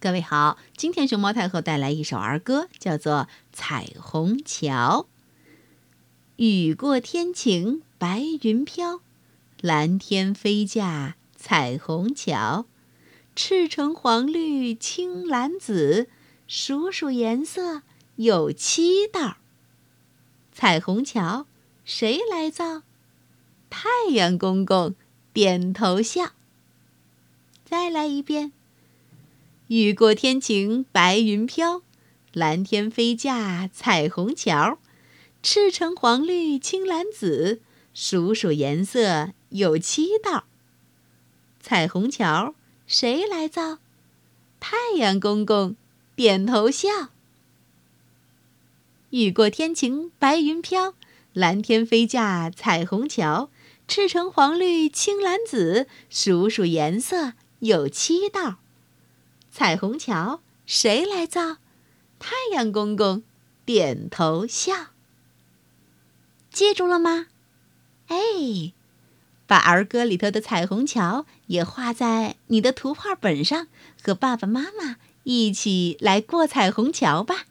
各位好，今天熊猫太后带来一首儿歌，叫做《彩虹桥》。雨过天晴，白云飘，蓝天飞架彩虹桥，赤橙黄绿青蓝紫，数数颜色有七道。彩虹桥谁来造？太阳公公点头笑。再来一遍。雨过天晴，白云飘，蓝天飞架彩虹桥，赤橙黄绿青蓝紫，数数颜色有七道。彩虹桥谁来造？太阳公公点头笑。雨过天晴，白云飘，蓝天飞架彩虹桥，赤橙黄绿青蓝紫，数数颜色有七道。彩虹桥谁来造？太阳公公点头笑。记住了吗？哎，把儿歌里头的彩虹桥也画在你的图画本上，和爸爸妈妈一起来过彩虹桥吧。